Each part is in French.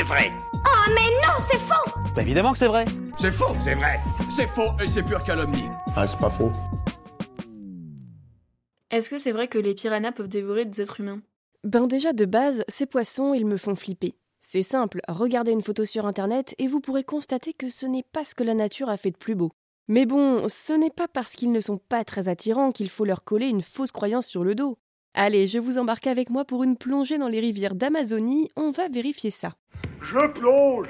c'est vrai. Oh mais non, c'est faux Bah, évidemment que c'est vrai. C'est faux, c'est vrai. C'est faux et c'est pure calomnie. Ah, c'est pas faux. Est-ce que c'est vrai que les piranhas peuvent dévorer des êtres humains? Ben déjà de base, ces poissons, ils me font flipper. C'est simple, regardez une photo sur internet et vous pourrez constater que ce n'est pas ce que la nature a fait de plus beau. Mais bon, ce n'est pas parce qu'ils ne sont pas très attirants qu'il faut leur coller une fausse croyance sur le dos. Allez, je vous embarque avec moi pour une plongée dans les rivières d'Amazonie, on va vérifier ça. Je plonge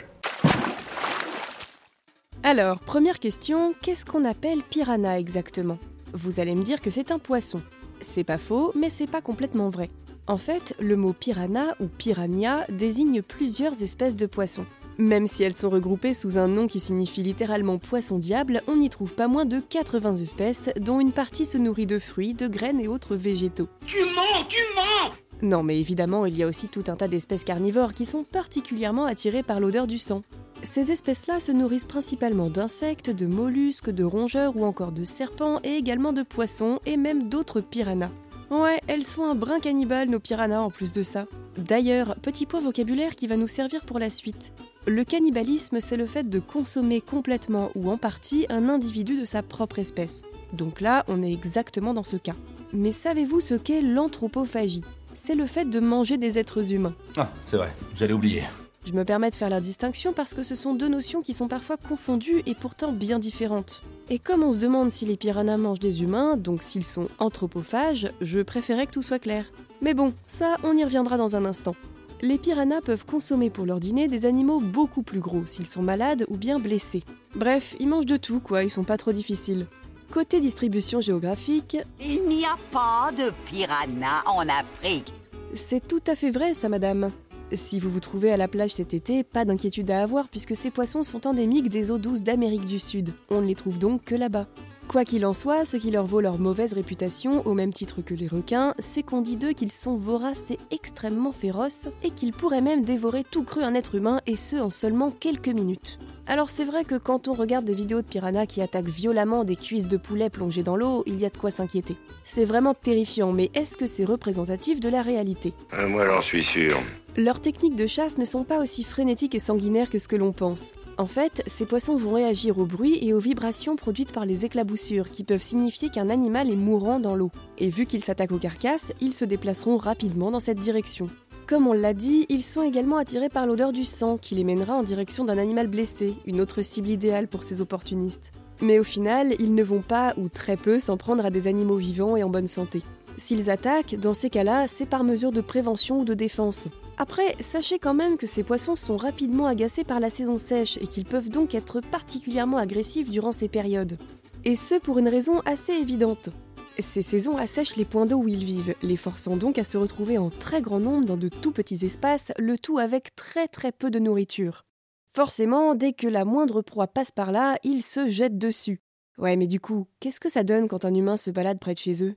Alors, première question, qu'est-ce qu'on appelle piranha exactement? Vous allez me dire que c'est un poisson. C'est pas faux, mais c'est pas complètement vrai. En fait, le mot piranha ou piranha désigne plusieurs espèces de poissons. Même si elles sont regroupées sous un nom qui signifie littéralement poisson diable, on y trouve pas moins de 80 espèces, dont une partie se nourrit de fruits, de graines et autres végétaux. Tu mens, tu mens Non, mais évidemment, il y a aussi tout un tas d'espèces carnivores qui sont particulièrement attirées par l'odeur du sang. Ces espèces-là se nourrissent principalement d'insectes, de mollusques, de rongeurs ou encore de serpents et également de poissons et même d'autres piranhas. Ouais, elles sont un brin cannibale, nos piranhas, en plus de ça. D'ailleurs, petit point vocabulaire qui va nous servir pour la suite. Le cannibalisme, c'est le fait de consommer complètement ou en partie un individu de sa propre espèce. Donc là, on est exactement dans ce cas. Mais savez-vous ce qu'est l'anthropophagie? C'est le fait de manger des êtres humains. Ah, c'est vrai, j'allais oublier. Je me permets de faire la distinction parce que ce sont deux notions qui sont parfois confondues et pourtant bien différentes. Et comme on se demande si les piranhas mangent des humains, donc s'ils sont anthropophages, je préférais que tout soit clair. Mais bon, ça, on y reviendra dans un instant. Les piranhas peuvent consommer pour leur dîner des animaux beaucoup plus gros s'ils sont malades ou bien blessés. Bref, ils mangent de tout quoi, ils sont pas trop difficiles. Côté distribution géographique, Il n'y a pas de piranha en Afrique. c'est tout à fait vrai ça madame. Si vous vous trouvez à la plage cet été, pas d'inquiétude à avoir puisque ces poissons sont endémiques des eaux douces d'Amérique du Sud. On ne les trouve donc que là-bas. Quoi qu'il en soit, ce qui leur vaut leur mauvaise réputation, au même titre que les requins, c'est qu'on dit d'eux qu'ils sont voraces et extrêmement féroces, et qu'ils pourraient même dévorer tout cru un être humain, et ce en seulement quelques minutes. Alors c'est vrai que quand on regarde des vidéos de piranhas qui attaquent violemment des cuisses de poulet plongées dans l'eau, il y a de quoi s'inquiéter. C'est vraiment terrifiant, mais est-ce que c'est représentatif de la réalité? Euh, Moi, j'en suis sûr. leurs techniques de chasse ne sont pas aussi frénétiques et sanguinaires que ce que l'on pense. En fait, ces poissons vont réagir au bruit et aux vibrations produites par les éclaboussures, qui peuvent signifier qu'un animal est mourant dans l'eau. Et vu qu'ils s'attaquent aux carcasses, ils se déplaceront rapidement dans cette direction. Comme on l'a dit, ils sont également attirés par l'odeur du sang, qui les mènera en direction d'un animal blessé, une autre cible idéale pour ces opportunistes. Mais au final, ils ne vont pas, ou très peu, s'en prendre à des animaux vivants et en bonne santé. S'ils attaquent, dans ces cas-là, c'est par mesure de prévention ou de défense. Après, sachez quand même que ces poissons sont rapidement agacés par la saison sèche et qu'ils peuvent donc être particulièrement agressifs durant ces périodes. Et ce pour une raison assez évidente. Ces saisons assèchent les points d'eau où ils vivent, les forçant donc à se retrouver en très grand nombre dans de tout petits espaces, le tout avec très très peu de nourriture. Forcément, dès que la moindre proie passe par là, ils se jettent dessus. Ouais, mais du coup, qu'est-ce que ça donne quand un humain se balade près de chez eux?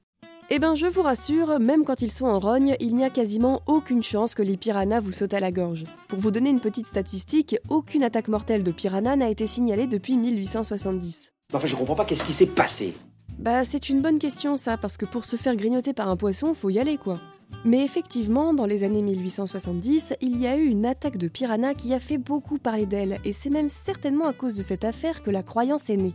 Eh ben, je vous rassure, même quand ils sont en rogne, il n'y a quasiment aucune chance que les piranhas vous sautent à la gorge. Pour vous donner une petite statistique, aucune attaque mortelle de piranha n'a été signalée depuis 1870. Enfin, je comprends pas qu'est-ce qui s'est passé. Bah, c'est une bonne question ça, parce que pour se faire grignoter par un poisson, faut y aller quoi. Mais effectivement, dans les années 1870, il y a eu une attaque de piranha qui a fait beaucoup parler d'elle, et c'est même certainement à cause de cette affaire que la croyance est née.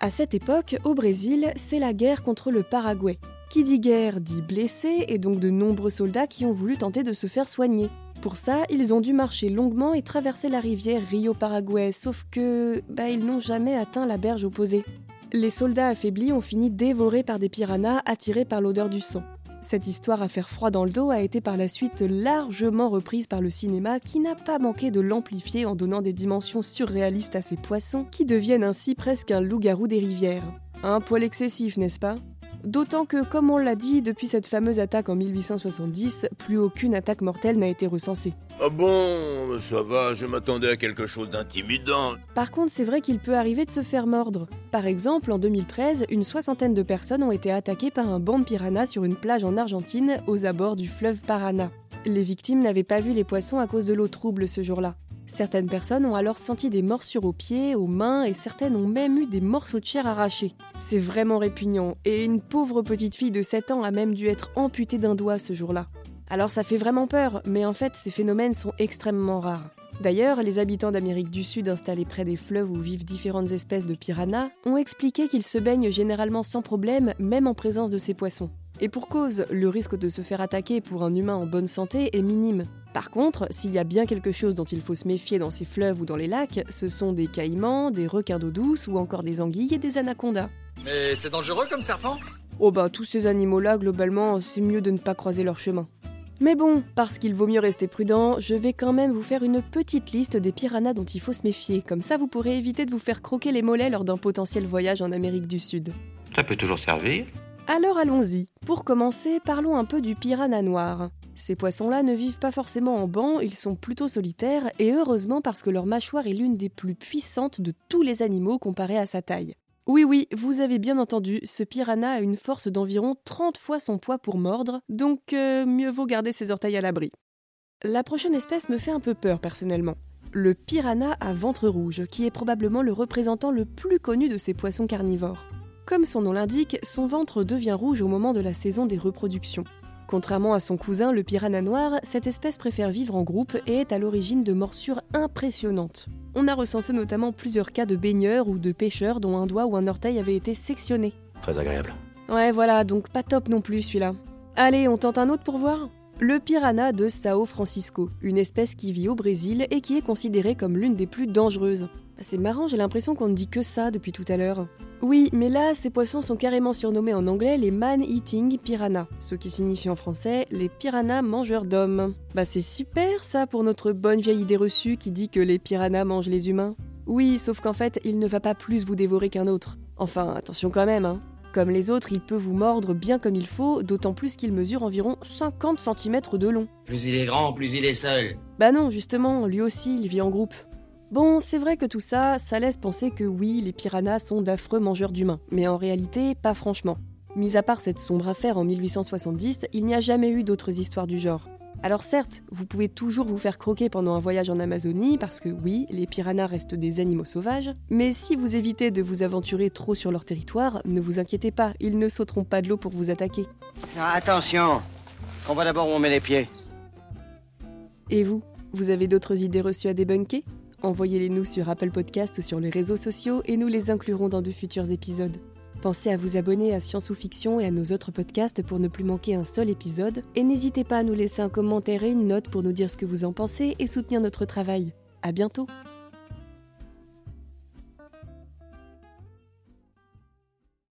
À cette époque, au Brésil, c'est la guerre contre le Paraguay. Qui dit guerre dit blessés et donc de nombreux soldats qui ont voulu tenter de se faire soigner. Pour ça, ils ont dû marcher longuement et traverser la rivière Rio Paraguay, sauf que bah, ils n'ont jamais atteint la berge opposée. Les soldats affaiblis ont fini dévorés par des piranhas attirés par l'odeur du sang. Cette histoire à faire froid dans le dos a été par la suite largement reprise par le cinéma qui n'a pas manqué de l'amplifier en donnant des dimensions surréalistes à ces poissons qui deviennent ainsi presque un loup-garou des rivières. Un poil excessif, n'est-ce pas? D'autant que, comme on l'a dit, depuis cette fameuse attaque en 1870, plus aucune attaque mortelle n'a été recensée. Ah bon, ça va, je m'attendais à quelque chose d'intimidant. Par contre, c'est vrai qu'il peut arriver de se faire mordre. Par exemple, en 2013, une soixantaine de personnes ont été attaquées par un banc de piranhas sur une plage en Argentine, aux abords du fleuve Paraná. Les victimes n'avaient pas vu les poissons à cause de l'eau trouble ce jour-là. Certaines personnes ont alors senti des morsures aux pieds, aux mains et certaines ont même eu des morceaux de chair arrachés. C'est vraiment répugnant et une pauvre petite fille de 7 ans a même dû être amputée d'un doigt ce jour-là. Alors ça fait vraiment peur, mais en fait ces phénomènes sont extrêmement rares. D'ailleurs, les habitants d'Amérique du Sud installés près des fleuves où vivent différentes espèces de piranhas ont expliqué qu'ils se baignent généralement sans problème, même en présence de ces poissons. Et pour cause, le risque de se faire attaquer pour un humain en bonne santé est minime. Par contre, s'il y a bien quelque chose dont il faut se méfier dans ces fleuves ou dans les lacs, ce sont des caïmans, des requins d'eau douce ou encore des anguilles et des anacondas. Mais c'est dangereux comme serpent? Oh bah tous ces animaux-là, globalement, c'est mieux de ne pas croiser leur chemin. Mais bon, parce qu'il vaut mieux rester prudent, je vais quand même vous faire une petite liste des piranhas dont il faut se méfier, comme ça vous pourrez éviter de vous faire croquer les mollets lors d'un potentiel voyage en Amérique du Sud. Ça peut toujours servir. Alors allons-y. Pour commencer, parlons un peu du piranha noir. Ces poissons-là ne vivent pas forcément en banc, ils sont plutôt solitaires, et heureusement parce que leur mâchoire est l'une des plus puissantes de tous les animaux comparée à sa taille. Oui, oui, vous avez bien entendu, ce piranha a une force d'environ 30 fois son poids pour mordre, donc euh, mieux vaut garder ses orteils à l'abri. La prochaine espèce me fait un peu peur personnellement. Le piranha à ventre rouge, qui est probablement le représentant le plus connu de ces poissons carnivores. Comme son nom l'indique, son ventre devient rouge au moment de la saison des reproductions. Contrairement à son cousin, le piranha noir, cette espèce préfère vivre en groupe et est à l'origine de morsures impressionnantes. On a recensé notamment plusieurs cas de baigneurs ou de pêcheurs dont un doigt ou un orteil avait été sectionné. Très agréable. Ouais, voilà, donc pas top non plus celui-là. Allez, on tente un autre pour voir? Le piranha de Sao Francisco, une espèce qui vit au Brésil et qui est considérée comme l'une des plus dangereuses. C'est marrant, j'ai l'impression qu'on ne dit que ça depuis tout à l'heure. Oui, mais là, ces poissons sont carrément surnommés en anglais les man-eating piranha, ce qui signifie en français les piranhas mangeurs d'hommes. Bah c'est super ça pour notre bonne vieille idée reçue qui dit que les piranhas mangent les humains. Oui, sauf qu'en fait, il ne va pas plus vous dévorer qu'un autre. Enfin, attention quand même, hein. Comme les autres, il peut vous mordre bien comme il faut, d'autant plus qu'il mesure environ 50 cm de long. Plus il est grand, plus il est seul. Bah non, justement, lui aussi, il vit en groupe. Bon, c'est vrai que tout ça, ça laisse penser que oui, les piranhas sont d'affreux mangeurs d'humains, mais en réalité, pas franchement. Mis à part cette sombre affaire en 1870, il n'y a jamais eu d'autres histoires du genre. Alors certes, vous pouvez toujours vous faire croquer pendant un voyage en Amazonie, parce que oui, les piranhas restent des animaux sauvages, mais si vous évitez de vous aventurer trop sur leur territoire, ne vous inquiétez pas, ils ne sauteront pas de l'eau pour vous attaquer. Ah, attention, on va d'abord où on met les pieds. Et vous, vous avez d'autres idées reçues à débunker? Envoyez-les nous sur Apple Podcast ou sur les réseaux sociaux et nous les inclurons dans de futurs épisodes. Pensez à vous abonner à Science ou Fiction et à nos autres podcasts pour ne plus manquer un seul épisode. Et n'hésitez pas à nous laisser un commentaire et une note pour nous dire ce que vous en pensez et soutenir notre travail. À bientôt!